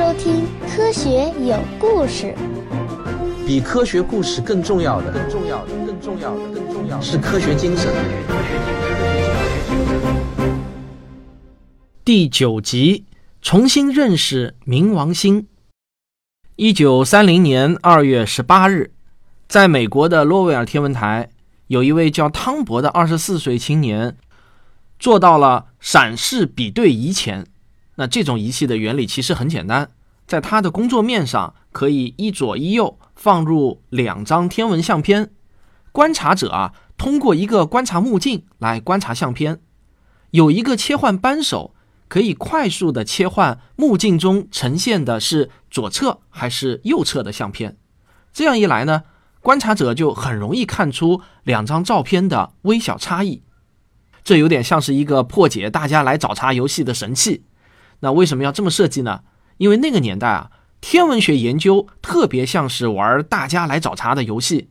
收听《科学有故事》。比科学故事更重要的，更重要的，更重要的，更重要的是科学精神。第九集：重新认识冥王星。一九三零年二月十八日，在美国的洛维尔天文台，有一位叫汤博的二十四岁青年，做到了闪视比对仪前。那这种仪器的原理其实很简单，在它的工作面上可以一左一右放入两张天文相片，观察者啊通过一个观察目镜来观察相片，有一个切换扳手可以快速的切换目镜中呈现的是左侧还是右侧的相片，这样一来呢，观察者就很容易看出两张照片的微小差异，这有点像是一个破解大家来找茬游戏的神器。那为什么要这么设计呢？因为那个年代啊，天文学研究特别像是玩大家来找茬的游戏。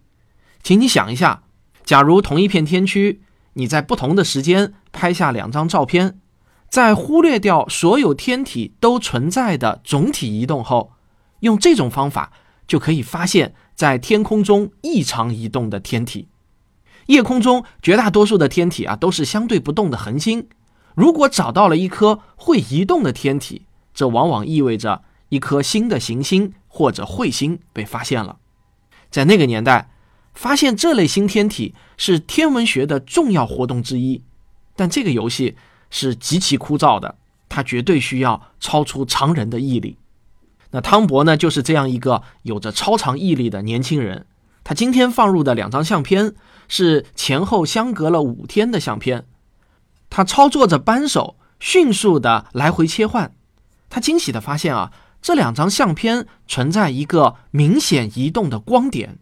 请你想一下，假如同一片天区，你在不同的时间拍下两张照片，在忽略掉所有天体都存在的总体移动后，用这种方法就可以发现，在天空中异常移动的天体。夜空中绝大多数的天体啊，都是相对不动的恒星。如果找到了一颗会移动的天体，这往往意味着一颗新的行星或者彗星被发现了。在那个年代，发现这类新天体是天文学的重要活动之一。但这个游戏是极其枯燥的，它绝对需要超出常人的毅力。那汤博呢，就是这样一个有着超长毅力的年轻人。他今天放入的两张相片是前后相隔了五天的相片。他操作着扳手，迅速的来回切换。他惊喜的发现啊，这两张相片存在一个明显移动的光点。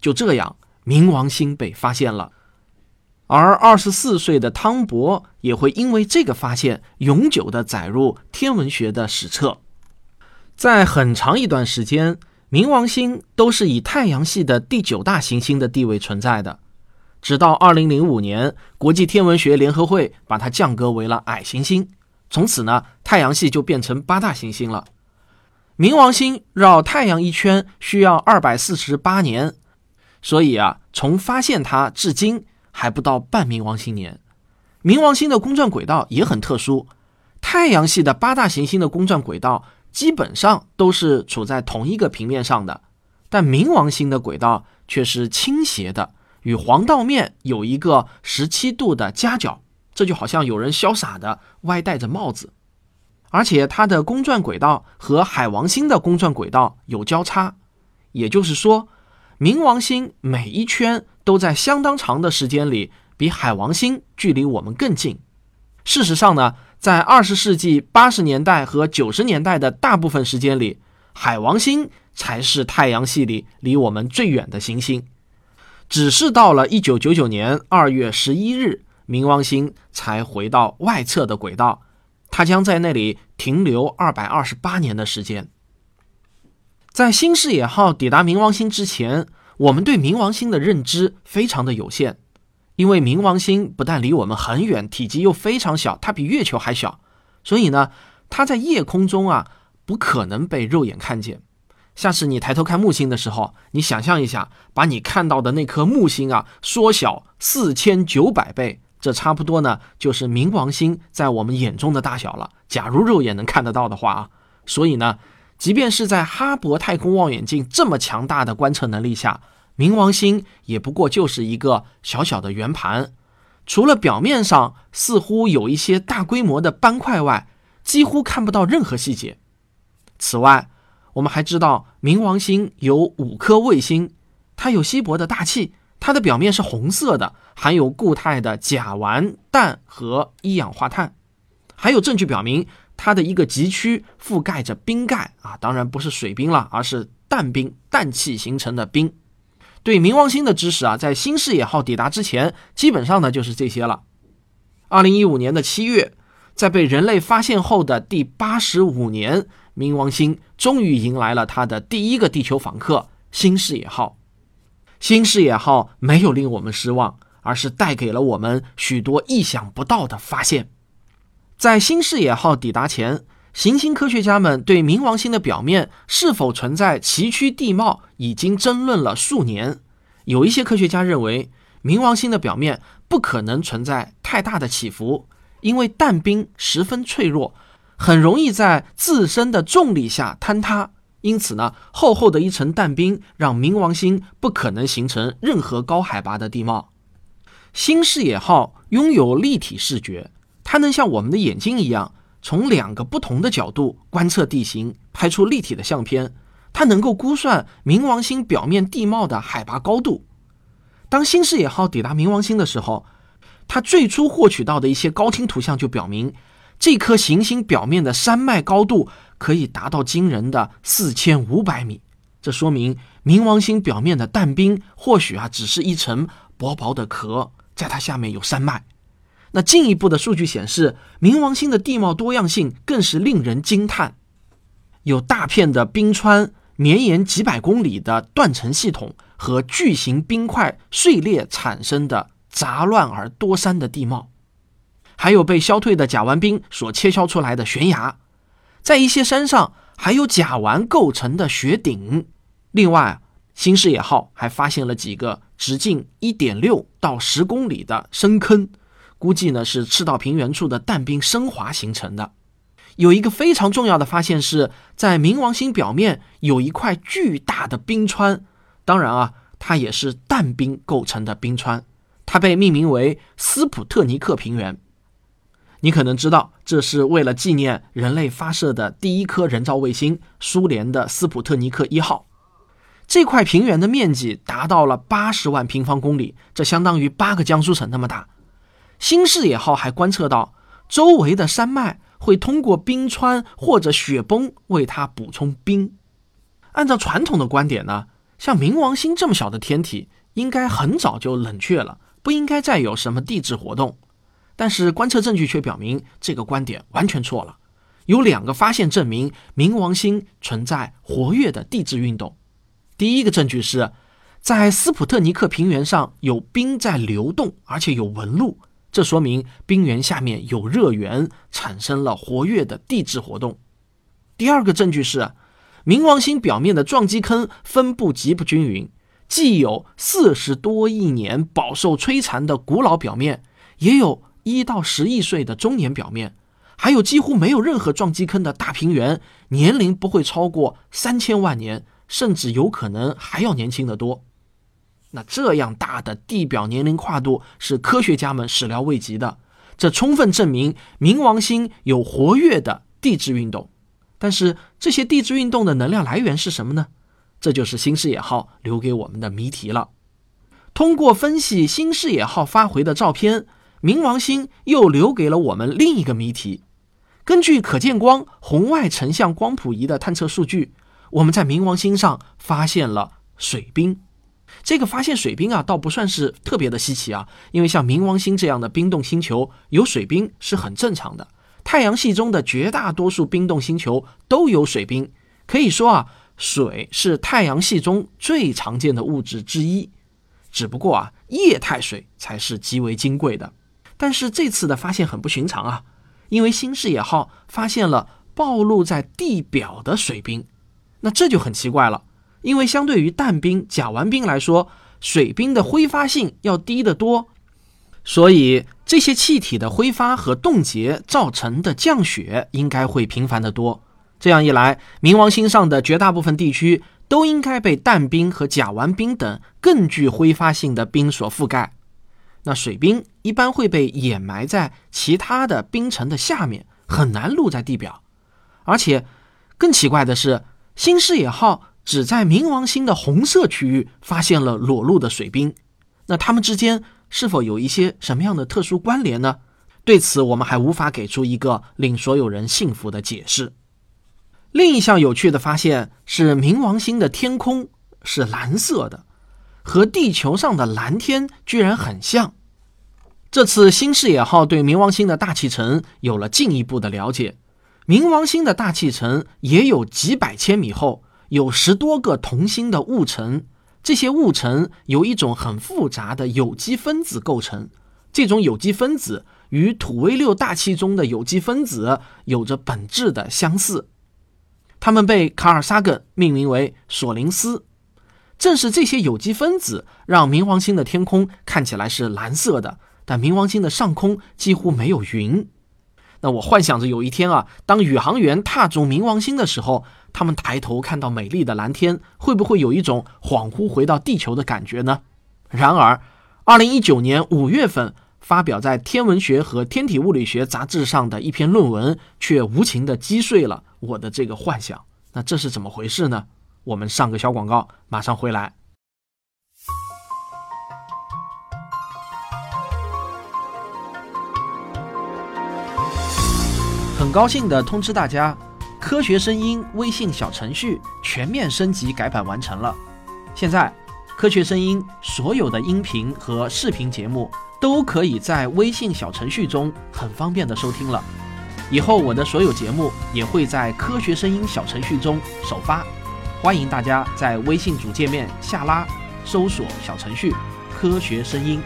就这样，冥王星被发现了。而二十四岁的汤博也会因为这个发现，永久的载入天文学的史册。在很长一段时间，冥王星都是以太阳系的第九大行星的地位存在的。直到二零零五年，国际天文学联合会把它降格为了矮行星，从此呢，太阳系就变成八大行星了。冥王星绕太阳一圈需要二百四十八年，所以啊，从发现它至今还不到半冥王星年。冥王星的公转轨道也很特殊，太阳系的八大行星的公转轨道基本上都是处在同一个平面上的，但冥王星的轨道却是倾斜的。与黄道面有一个十七度的夹角，这就好像有人潇洒的歪戴着帽子，而且它的公转轨道和海王星的公转轨道有交叉，也就是说，冥王星每一圈都在相当长的时间里比海王星距离我们更近。事实上呢，在二十世纪八十年代和九十年代的大部分时间里，海王星才是太阳系里离我们最远的行星。只是到了一九九九年二月十一日，冥王星才回到外侧的轨道，它将在那里停留二百二十八年的时间。在新视野号抵达冥王星之前，我们对冥王星的认知非常的有限，因为冥王星不但离我们很远，体积又非常小，它比月球还小，所以呢，它在夜空中啊不可能被肉眼看见。下次你抬头看木星的时候，你想象一下，把你看到的那颗木星啊缩小四千九百倍，这差不多呢就是冥王星在我们眼中的大小了。假如肉眼能看得到的话啊，所以呢，即便是在哈勃太空望远镜这么强大的观测能力下，冥王星也不过就是一个小小的圆盘，除了表面上似乎有一些大规模的斑块外，几乎看不到任何细节。此外，我们还知道，冥王星有五颗卫星，它有稀薄的大气，它的表面是红色的，含有固态的甲烷、氮和一氧化碳，还有证据表明它的一个极区覆盖着冰盖啊，当然不是水冰了，而是氮冰，氮气形成的冰。对冥王星的知识啊，在新视野号抵达之前，基本上呢就是这些了。二零一五年的七月，在被人类发现后的第八十五年。冥王星终于迎来了它的第一个地球访客——新视野号。新视野号没有令我们失望，而是带给了我们许多意想不到的发现。在新视野号抵达前，行星科学家们对冥王星的表面是否存在崎岖地貌已经争论了数年。有一些科学家认为，冥王星的表面不可能存在太大的起伏，因为氮冰十分脆弱，很容易在自身的重力下坍塌。因此呢，厚厚的一层氮冰让冥王星不可能形成任何高海拔的地貌。新视野号拥有立体视觉，它能像我们的眼睛一样。从两个不同的角度观测地形，拍出立体的相片。它能够估算冥王星表面地貌的海拔高度。当新视野号抵达冥王星的时候，它最初获取到的一些高清图像就表明，这颗行星表面的山脉高度可以达到惊人的四千五百米。这说明冥王星表面的氮冰或许啊只是一层薄薄的壳，在它下面有山脉。那进一步的数据显示，冥王星的地貌多样性更是令人惊叹，有大片的冰川，绵延几百公里的断层系统和巨型冰块碎裂产生的杂乱而多山的地貌，还有被消退的甲烷冰所切削出来的悬崖，在一些山上还有甲烷构成的雪顶。另外，新视野号还发现了几个直径一点六到十公里的深坑。估计呢是赤道平原处的氮冰升华形成的。有一个非常重要的发现是在冥王星表面有一块巨大的冰川，当然啊，它也是氮冰构成的冰川，它被命名为斯普特尼克平原。你可能知道，这是为了纪念人类发射的第一颗人造卫星——苏联的斯普特尼克一号。这块平原的面积达到了八十万平方公里，这相当于八个江苏省那么大。新视野号还观测到，周围的山脉会通过冰川或者雪崩为它补充冰。按照传统的观点呢，像冥王星这么小的天体，应该很早就冷却了，不应该再有什么地质活动。但是观测证据却表明这个观点完全错了。有两个发现证明冥王星存在活跃的地质运动。第一个证据是，在斯普特尼克平原上有冰在流动，而且有纹路。这说明冰原下面有热源，产生了活跃的地质活动。第二个证据是，冥王星表面的撞击坑分布极不均匀，既有四十多亿年饱受摧残的古老表面，也有一到十亿岁的中年表面，还有几乎没有任何撞击坑的大平原，年龄不会超过三千万年，甚至有可能还要年轻得多。那这样大的地表年龄跨度是科学家们始料未及的，这充分证明冥王星有活跃的地质运动。但是这些地质运动的能量来源是什么呢？这就是新视野号留给我们的谜题了。通过分析新视野号发回的照片，冥王星又留给了我们另一个谜题。根据可见光红外成像光谱仪的探测数据，我们在冥王星上发现了水冰。这个发现水冰啊，倒不算是特别的稀奇啊，因为像冥王星这样的冰冻星球有水冰是很正常的。太阳系中的绝大多数冰冻星球都有水冰，可以说啊，水是太阳系中最常见的物质之一。只不过啊，液态水才是极为金贵的。但是这次的发现很不寻常啊，因为新视野号发现了暴露在地表的水冰，那这就很奇怪了。因为相对于氮冰、甲烷冰来说，水冰的挥发性要低得多，所以这些气体的挥发和冻结造成的降雪应该会频繁得多。这样一来，冥王星上的绝大部分地区都应该被氮冰和甲烷冰等更具挥发性的冰所覆盖。那水冰一般会被掩埋在其他的冰层的下面，很难露在地表。而且，更奇怪的是，新视野号。只在冥王星的红色区域发现了裸露的水冰，那它们之间是否有一些什么样的特殊关联呢？对此，我们还无法给出一个令所有人信服的解释。另一项有趣的发现是，冥王星的天空是蓝色的，和地球上的蓝天居然很像。这次新视野号对冥王星的大气层有了进一步的了解，冥王星的大气层也有几百千米厚。有十多个同心的雾层，这些雾层由一种很复杂的有机分子构成。这种有机分子与土卫六大气中的有机分子有着本质的相似。它们被卡尔萨根命名为索林斯。正是这些有机分子让冥王星的天空看起来是蓝色的，但冥王星的上空几乎没有云。那我幻想着有一天啊，当宇航员踏足冥王星的时候，他们抬头看到美丽的蓝天，会不会有一种恍惚回到地球的感觉呢？然而，二零一九年五月份发表在《天文学和天体物理学杂志》上的一篇论文，却无情地击碎了我的这个幻想。那这是怎么回事呢？我们上个小广告，马上回来。很高兴的通知大家，科学声音微信小程序全面升级改版完成了。现在，科学声音所有的音频和视频节目都可以在微信小程序中很方便的收听了。以后我的所有节目也会在科学声音小程序中首发。欢迎大家在微信主界面下拉搜索小程序“科学声音”。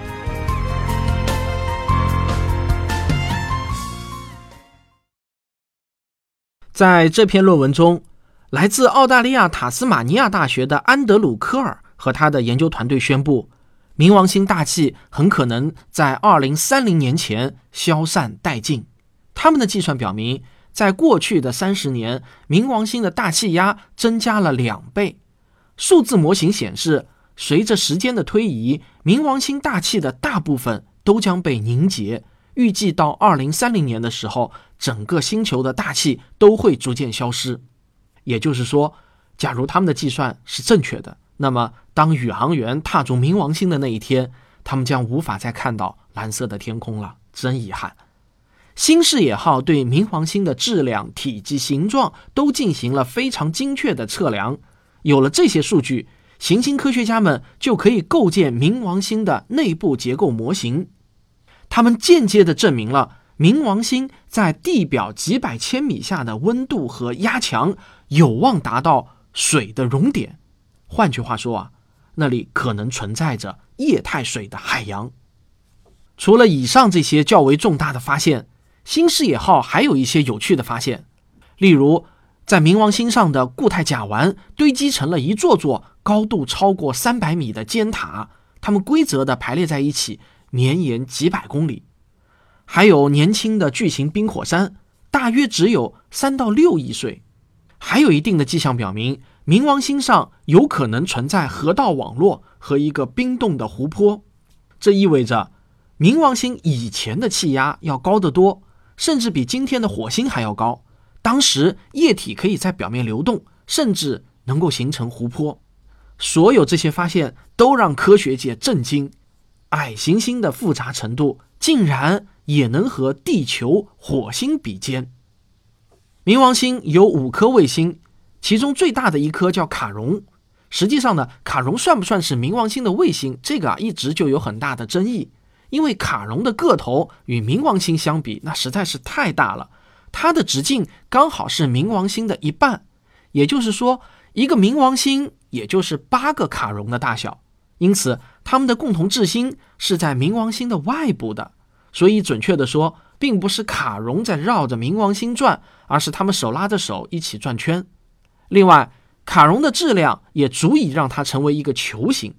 在这篇论文中，来自澳大利亚塔斯马尼亚大学的安德鲁·科尔和他的研究团队宣布，冥王星大气很可能在2030年前消散殆尽。他们的计算表明。在过去的三十年，冥王星的大气压增加了两倍。数字模型显示，随着时间的推移，冥王星大气的大部分都将被凝结。预计到二零三零年的时候，整个星球的大气都会逐渐消失。也就是说，假如他们的计算是正确的，那么当宇航员踏足冥王星的那一天，他们将无法再看到蓝色的天空了。真遗憾。新视野号对冥王星的质量、体积、形状都进行了非常精确的测量。有了这些数据，行星科学家们就可以构建冥王星的内部结构模型。他们间接地证明了冥王星在地表几百千米下的温度和压强有望达到水的熔点。换句话说啊，那里可能存在着液态水的海洋。除了以上这些较为重大的发现，新视野号还有一些有趣的发现，例如，在冥王星上的固态甲烷堆积成了一座座高度超过三百米的尖塔，它们规则的排列在一起，绵延几百公里。还有年轻的巨型冰火山，大约只有三到六亿岁。还有一定的迹象表明，冥王星上有可能存在河道网络和一个冰冻的湖泊，这意味着冥王星以前的气压要高得多。甚至比今天的火星还要高。当时液体可以在表面流动，甚至能够形成湖泊。所有这些发现都让科学界震惊：矮行星的复杂程度竟然也能和地球、火星比肩。冥王星有五颗卫星，其中最大的一颗叫卡戎。实际上呢，卡戎算不算是冥王星的卫星？这个啊，一直就有很大的争议。因为卡戎的个头与冥王星相比，那实在是太大了。它的直径刚好是冥王星的一半，也就是说，一个冥王星也就是八个卡戎的大小。因此，它们的共同质心是在冥王星的外部的。所以，准确的说，并不是卡戎在绕着冥王星转，而是它们手拉着手一起转圈。另外，卡戎的质量也足以让它成为一个球形。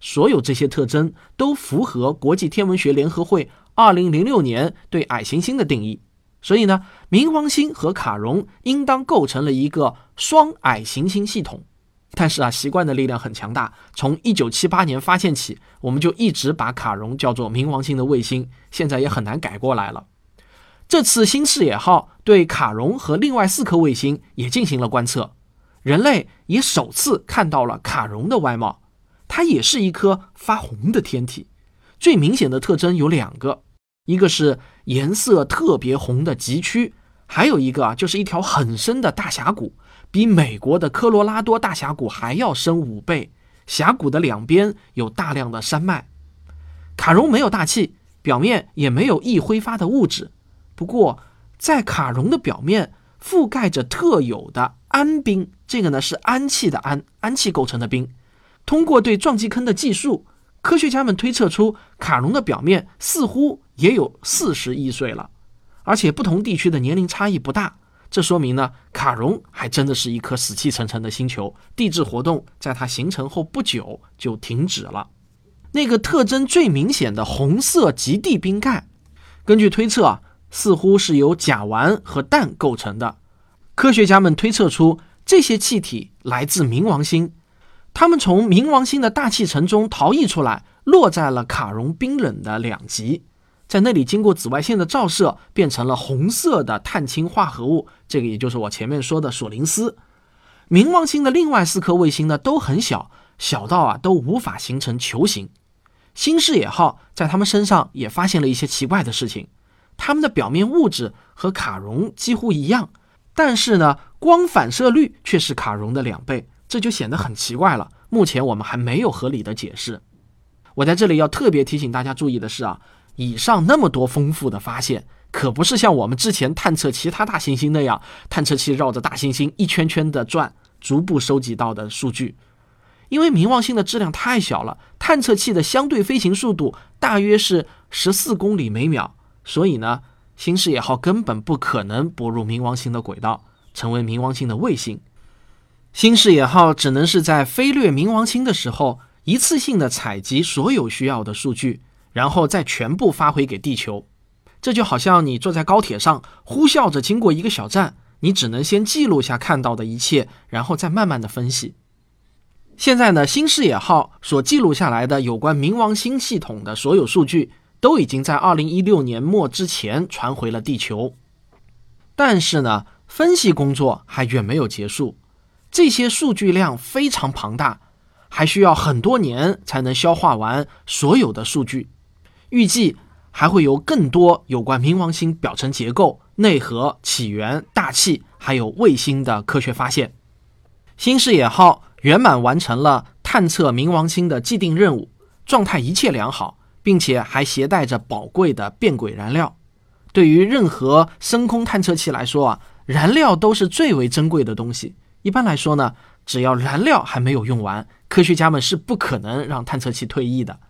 所有这些特征都符合国际天文学联合会二零零六年对矮行星的定义，所以呢，冥王星和卡戎应当构成了一个双矮行星系统。但是啊，习惯的力量很强大，从一九七八年发现起，我们就一直把卡戎叫做冥王星的卫星，现在也很难改过来了。这次新视野号对卡戎和另外四颗卫星也进行了观测，人类也首次看到了卡戎的外貌。它也是一颗发红的天体，最明显的特征有两个，一个是颜色特别红的极区，还有一个啊就是一条很深的大峡谷，比美国的科罗拉多大峡谷还要深五倍。峡谷的两边有大量的山脉。卡戎没有大气，表面也没有易挥发的物质，不过在卡戎的表面覆盖着特有的氨冰，这个呢是氨气的氨，氨气构成的冰。通过对撞击坑的计数，科学家们推测出卡戎的表面似乎也有四十亿岁了，而且不同地区的年龄差异不大。这说明呢，卡戎还真的是一颗死气沉沉的星球，地质活动在它形成后不久就停止了。那个特征最明显的红色极地冰盖，根据推测啊，似乎是由甲烷和氮构成的。科学家们推测出这些气体来自冥王星，它们从冥王星的大气层中逃逸出来，落在了卡戎冰冷的两极。在那里经过紫外线的照射，变成了红色的碳氢化合物。这个也就是我前面说的索林斯。冥王星的另外四颗卫星呢都很小，小到啊都无法形成球形。新视野号在他们身上也发现了一些奇怪的事情。它们的表面物质和卡戎几乎一样，但是呢光反射率却是卡戎的两倍，这就显得很奇怪了。目前我们还没有合理的解释。我在这里要特别提醒大家注意的是啊。以上那么多丰富的发现，可不是像我们之前探测其他大行星那样，探测器绕着大行星一圈圈的转，逐步收集到的数据。因为冥王星的质量太小了，探测器的相对飞行速度大约是十四公里每秒，所以呢，新视野号根本不可能泊入冥王星的轨道，成为冥王星的卫星。新视野号只能是在飞掠冥王星的时候，一次性的采集所有需要的数据。然后再全部发回给地球，这就好像你坐在高铁上，呼啸着经过一个小站，你只能先记录下看到的一切，然后再慢慢的分析。现在呢，新视野号所记录下来的有关冥王星系统的所有数据，都已经在二零一六年末之前传回了地球。但是呢，分析工作还远没有结束，这些数据量非常庞大，还需要很多年才能消化完所有的数据。预计还会有更多有关冥王星表层结构、内核、起源、大气，还有卫星的科学发现。新视野号圆满完成了探测冥王星的既定任务，状态一切良好，并且还携带着宝贵的变轨燃料。对于任何深空探测器来说啊，燃料都是最为珍贵的东西。一般来说呢，只要燃料还没有用完，科学家们是不可能让探测器退役的。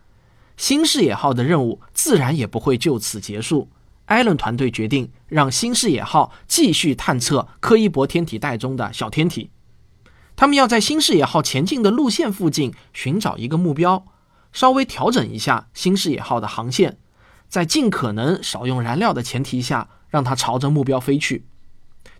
新视野号的任务自然也不会就此结束。艾伦团队决定让新视野号继续探测柯伊伯天体带中的小天体。他们要在新视野号前进的路线附近寻找一个目标，稍微调整一下新视野号的航线，在尽可能少用燃料的前提下，让它朝着目标飞去。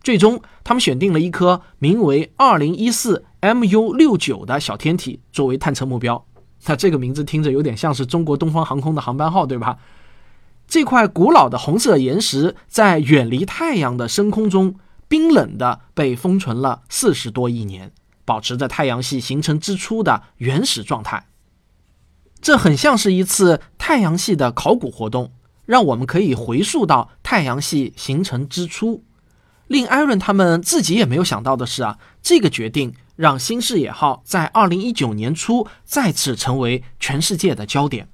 最终，他们选定了一颗名为2014 MU69 的小天体作为探测目标。那这个名字听着有点像是中国东方航空的航班号，对吧？这块古老的红色岩石在远离太阳的深空中，冰冷的被封存了四十多亿年，保持着太阳系形成之初的原始状态。这很像是一次太阳系的考古活动，让我们可以回溯到太阳系形成之初。令艾伦他们自己也没有想到的是啊，这个决定。让新视野号在二零一九年初再次成为全世界的焦点。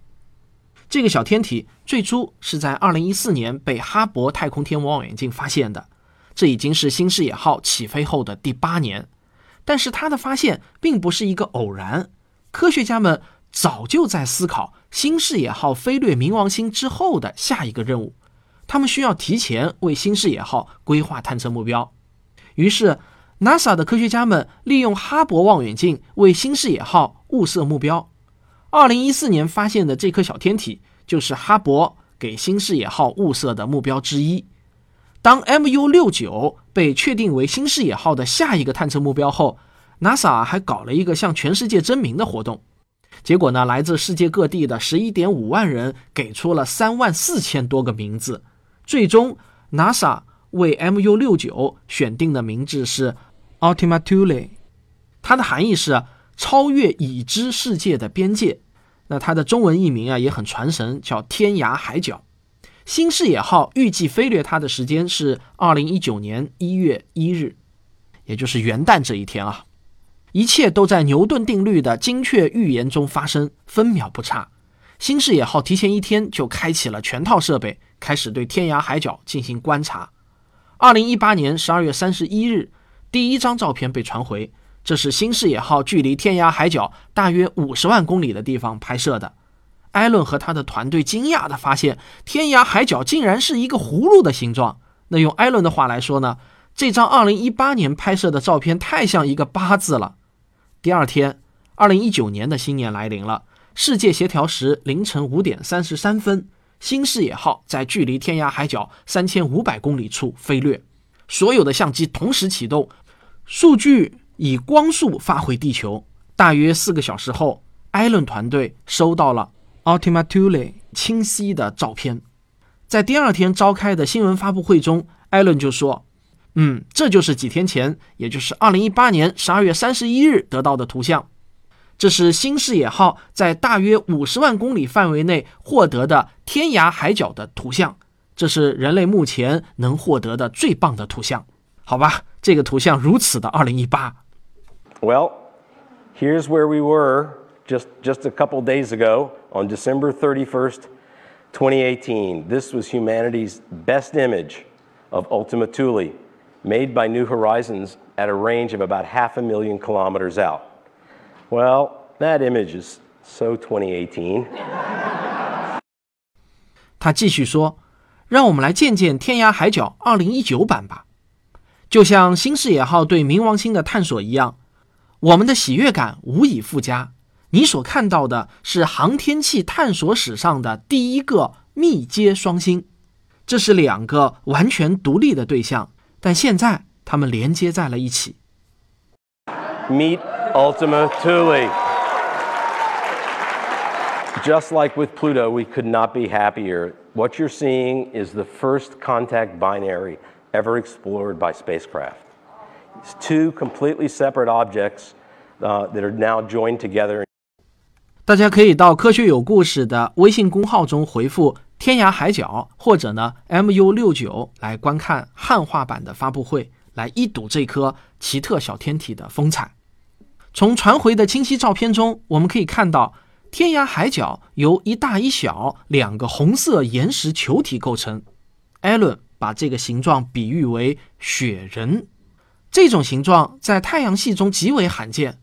这个小天体最初是在二零一四年被哈勃太空天文望远镜发现的，这已经是新视野号起飞后的第八年。但是它的发现并不是一个偶然，科学家们早就在思考新视野号飞掠冥王星之后的下一个任务，他们需要提前为新视野号规划探测目标。于是。NASA 的科学家们利用哈勃望远镜为新视野号物色目标。二零一四年发现的这颗小天体就是哈勃给新视野号物色的目标之一。当 MU 六九被确定为新视野号的下一个探测目标后，NASA 还搞了一个向全世界征名的活动。结果呢，来自世界各地的十一点五万人给出了三万四千多个名字。最终，NASA 为 MU 六九选定的名字是。Ultima Thule，它的含义是超越已知世界的边界。那它的中文译名啊也很传神，叫天涯海角。新视野号预计飞掠它的时间是二零一九年一月一日，也就是元旦这一天啊。一切都在牛顿定律的精确预言中发生，分秒不差。新视野号提前一天就开启了全套设备，开始对天涯海角进行观察。二零一八年十二月三十一日。第一张照片被传回，这是新视野号距离天涯海角大约五十万公里的地方拍摄的。艾伦和他的团队惊讶地发现，天涯海角竟然是一个葫芦的形状。那用艾伦的话来说呢，这张2018年拍摄的照片太像一个八字了。第二天，2019年的新年来临了。世界协调时凌晨五点三十三分，新视野号在距离天涯海角三千五百公里处飞掠，所有的相机同时启动，数据以光速发回地球。大约四个小时后，艾伦团队收到了 Ultima Thule 清晰的照片。在第二天召开的新闻发布会中，艾伦就说：“嗯，这就是几天前，也就是二零一八年十二月三十一日得到的图像。这是新视野号在大约五十万公里范围内获得的天涯海角的图像。这是人类目前能获得的最棒的图像。好吧，这个图像如此的二零一八。” Well, here's where we were just, just a couple days ago on December 31st, 2018. This was humanity's best image of Ultima Thule, made by New Horizons at a range of about half a million kilometers out. Well, that image is so 2018. 他继续说：“让我们来见见天涯海角2019版吧。就像新视野号对冥王星的探索一样，我们的喜悦感无以复加。你所看到的是航天器探索史上的第一个密接双星，这是两个完全独立的对象，但现在它们连接在了一起。Meet Ultima Thule. Just like with Pluto, we could not be happier. What you're seeing is the first contact binary ever explored by spacecraft. It's two completely separate objects uh, that are now joined together. 大家可以到科学有故事的微信公号中回复“天涯海角”或者呢 “mu 六九”来观看汉化版的发布会，来一睹这颗奇特小天体的风采。 从传回的清晰照片中，我们可以看到天涯海角由一大一小两个红色岩石球体构成。艾伦把这个形状比喻为雪人，这种形状在太阳系中极为罕见。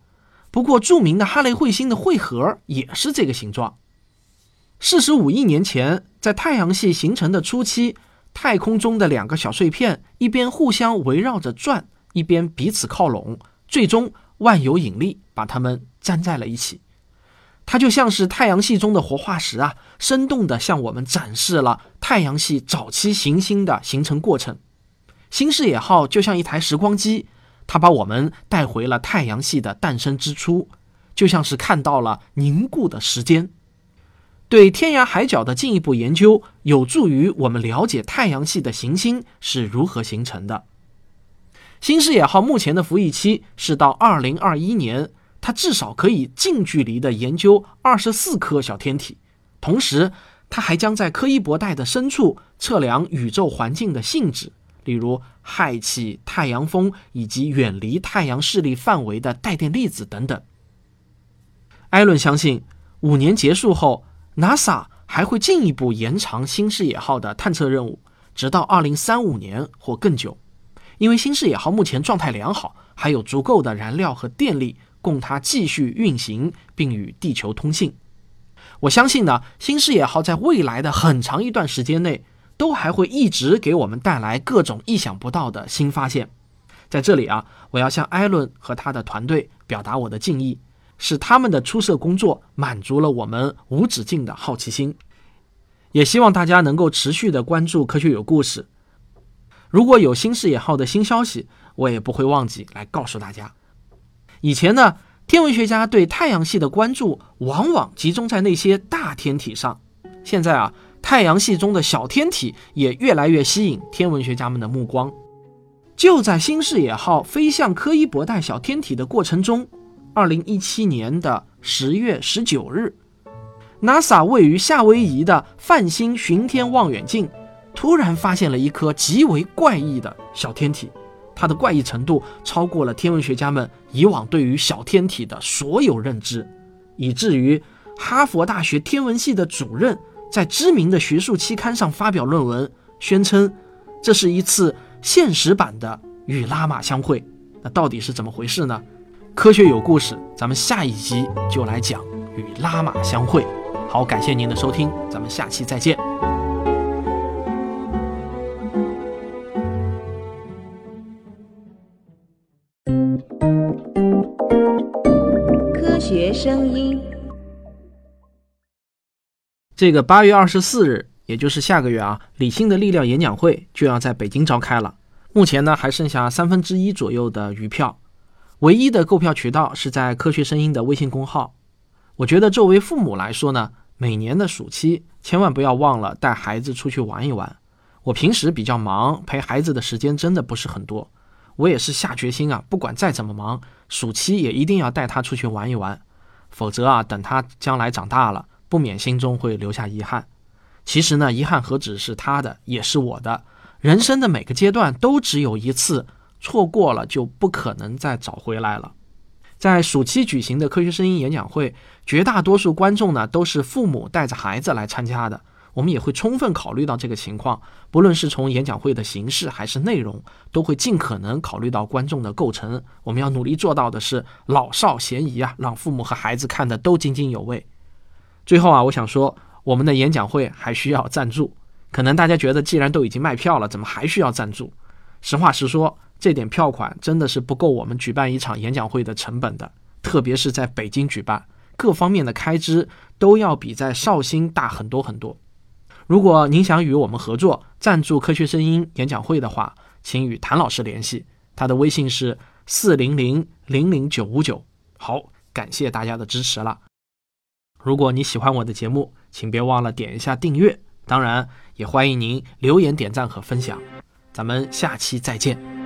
不过，著名的哈雷彗星的彗核也是这个形状。四十五亿年前，在太阳系形成的初期，太空中的两个小碎片一边互相围绕着转，一边彼此靠拢，最终万有引力把它们粘在了一起。它就像是太阳系中的活化石啊，生动地向我们展示了太阳系早期行星的形成过程。新视野号就像一台时光机。它把我们带回了太阳系的诞生之初，就像是看到了凝固的时间。对天涯海角的进一步研究，有助于我们了解太阳系的行星是如何形成的。新视野号目前的服役期是到二零二一年，它至少可以近距离的研究二十四颗小天体，同时它还将在柯伊伯带的深处测量宇宙环境的性质。例如氦气、太阳风以及远离太阳势力范围的带电粒子等等。艾伦相信，五年结束后，NASA 还会进一步延长新视野号的探测任务，直到二零三五年或更久。因为新视野号目前状态良好，还有足够的燃料和电力供它继续运行并与地球通信。我相信呢，新视野号在未来的很长一段时间内。都还会一直给我们带来各种意想不到的新发现。在这里啊，我要向艾伦和他的团队表达我的敬意，是他们的出色工作满足了我们无止境的好奇心。也希望大家能够持续的关注科学有故事。如果有新视野号的新消息，我也不会忘记来告诉大家。以前呢，天文学家对太阳系的关注往往集中在那些大天体上，现在啊。太阳系中的小天体也越来越吸引天文学家们的目光。就在新视野号飞向柯伊伯带小天体的过程中，二零一七年的十月十九日，NASA 位于夏威夷的泛星巡天望远镜突然发现了一颗极为怪异的小天体，它的怪异程度超过了天文学家们以往对于小天体的所有认知，以至于哈佛大学天文系的主任。在知名的学术期刊上发表论文，宣称这是一次现实版的与拉玛相会。那到底是怎么回事呢？科学有故事，咱们下一集就来讲与拉玛相会。好，感谢您的收听，咱们下期再见。声音。这个八月二十四日，也就是下个月啊，理性的力量演讲会就要在北京召开了。目前呢，还剩下三分之一左右的余票，唯一的购票渠道是在科学声音的微信公号。我觉得作为父母来说呢，每年的暑期千万不要忘了带孩子出去玩一玩。我平时比较忙，陪孩子的时间真的不是很多。我也是下决心啊，不管再怎么忙，暑期也一定要带他出去玩一玩，否则啊，等他将来长大了，不免心中会留下遗憾。其实呢，遗憾何止是他的，也是我的。人生的每个阶段都只有一次，错过了就不可能再找回来了。在暑期举行的科学声音演讲会，绝大多数观众呢都是父母带着孩子来参加的。我们也会充分考虑到这个情况，不论是从演讲会的形式还是内容，都会尽可能考虑到观众的构成。我们要努力做到的是老少咸宜啊，让父母和孩子看的都津津有味。最后啊，我想说，我们的演讲会还需要赞助。可能大家觉得，既然都已经卖票了，怎么还需要赞助？实话实说，这点票款真的是不够我们举办一场演讲会的成本的，特别是在北京举办，各方面的开支都要比在绍兴大很多很多。如果您想与我们合作赞助科学声音演讲会的话，请与谭老师联系，他的微信是四零零零零九五九。好，感谢大家的支持了。如果你喜欢我的节目，请别忘了点一下订阅，当然也欢迎您留言、点赞和分享。咱们下期再见。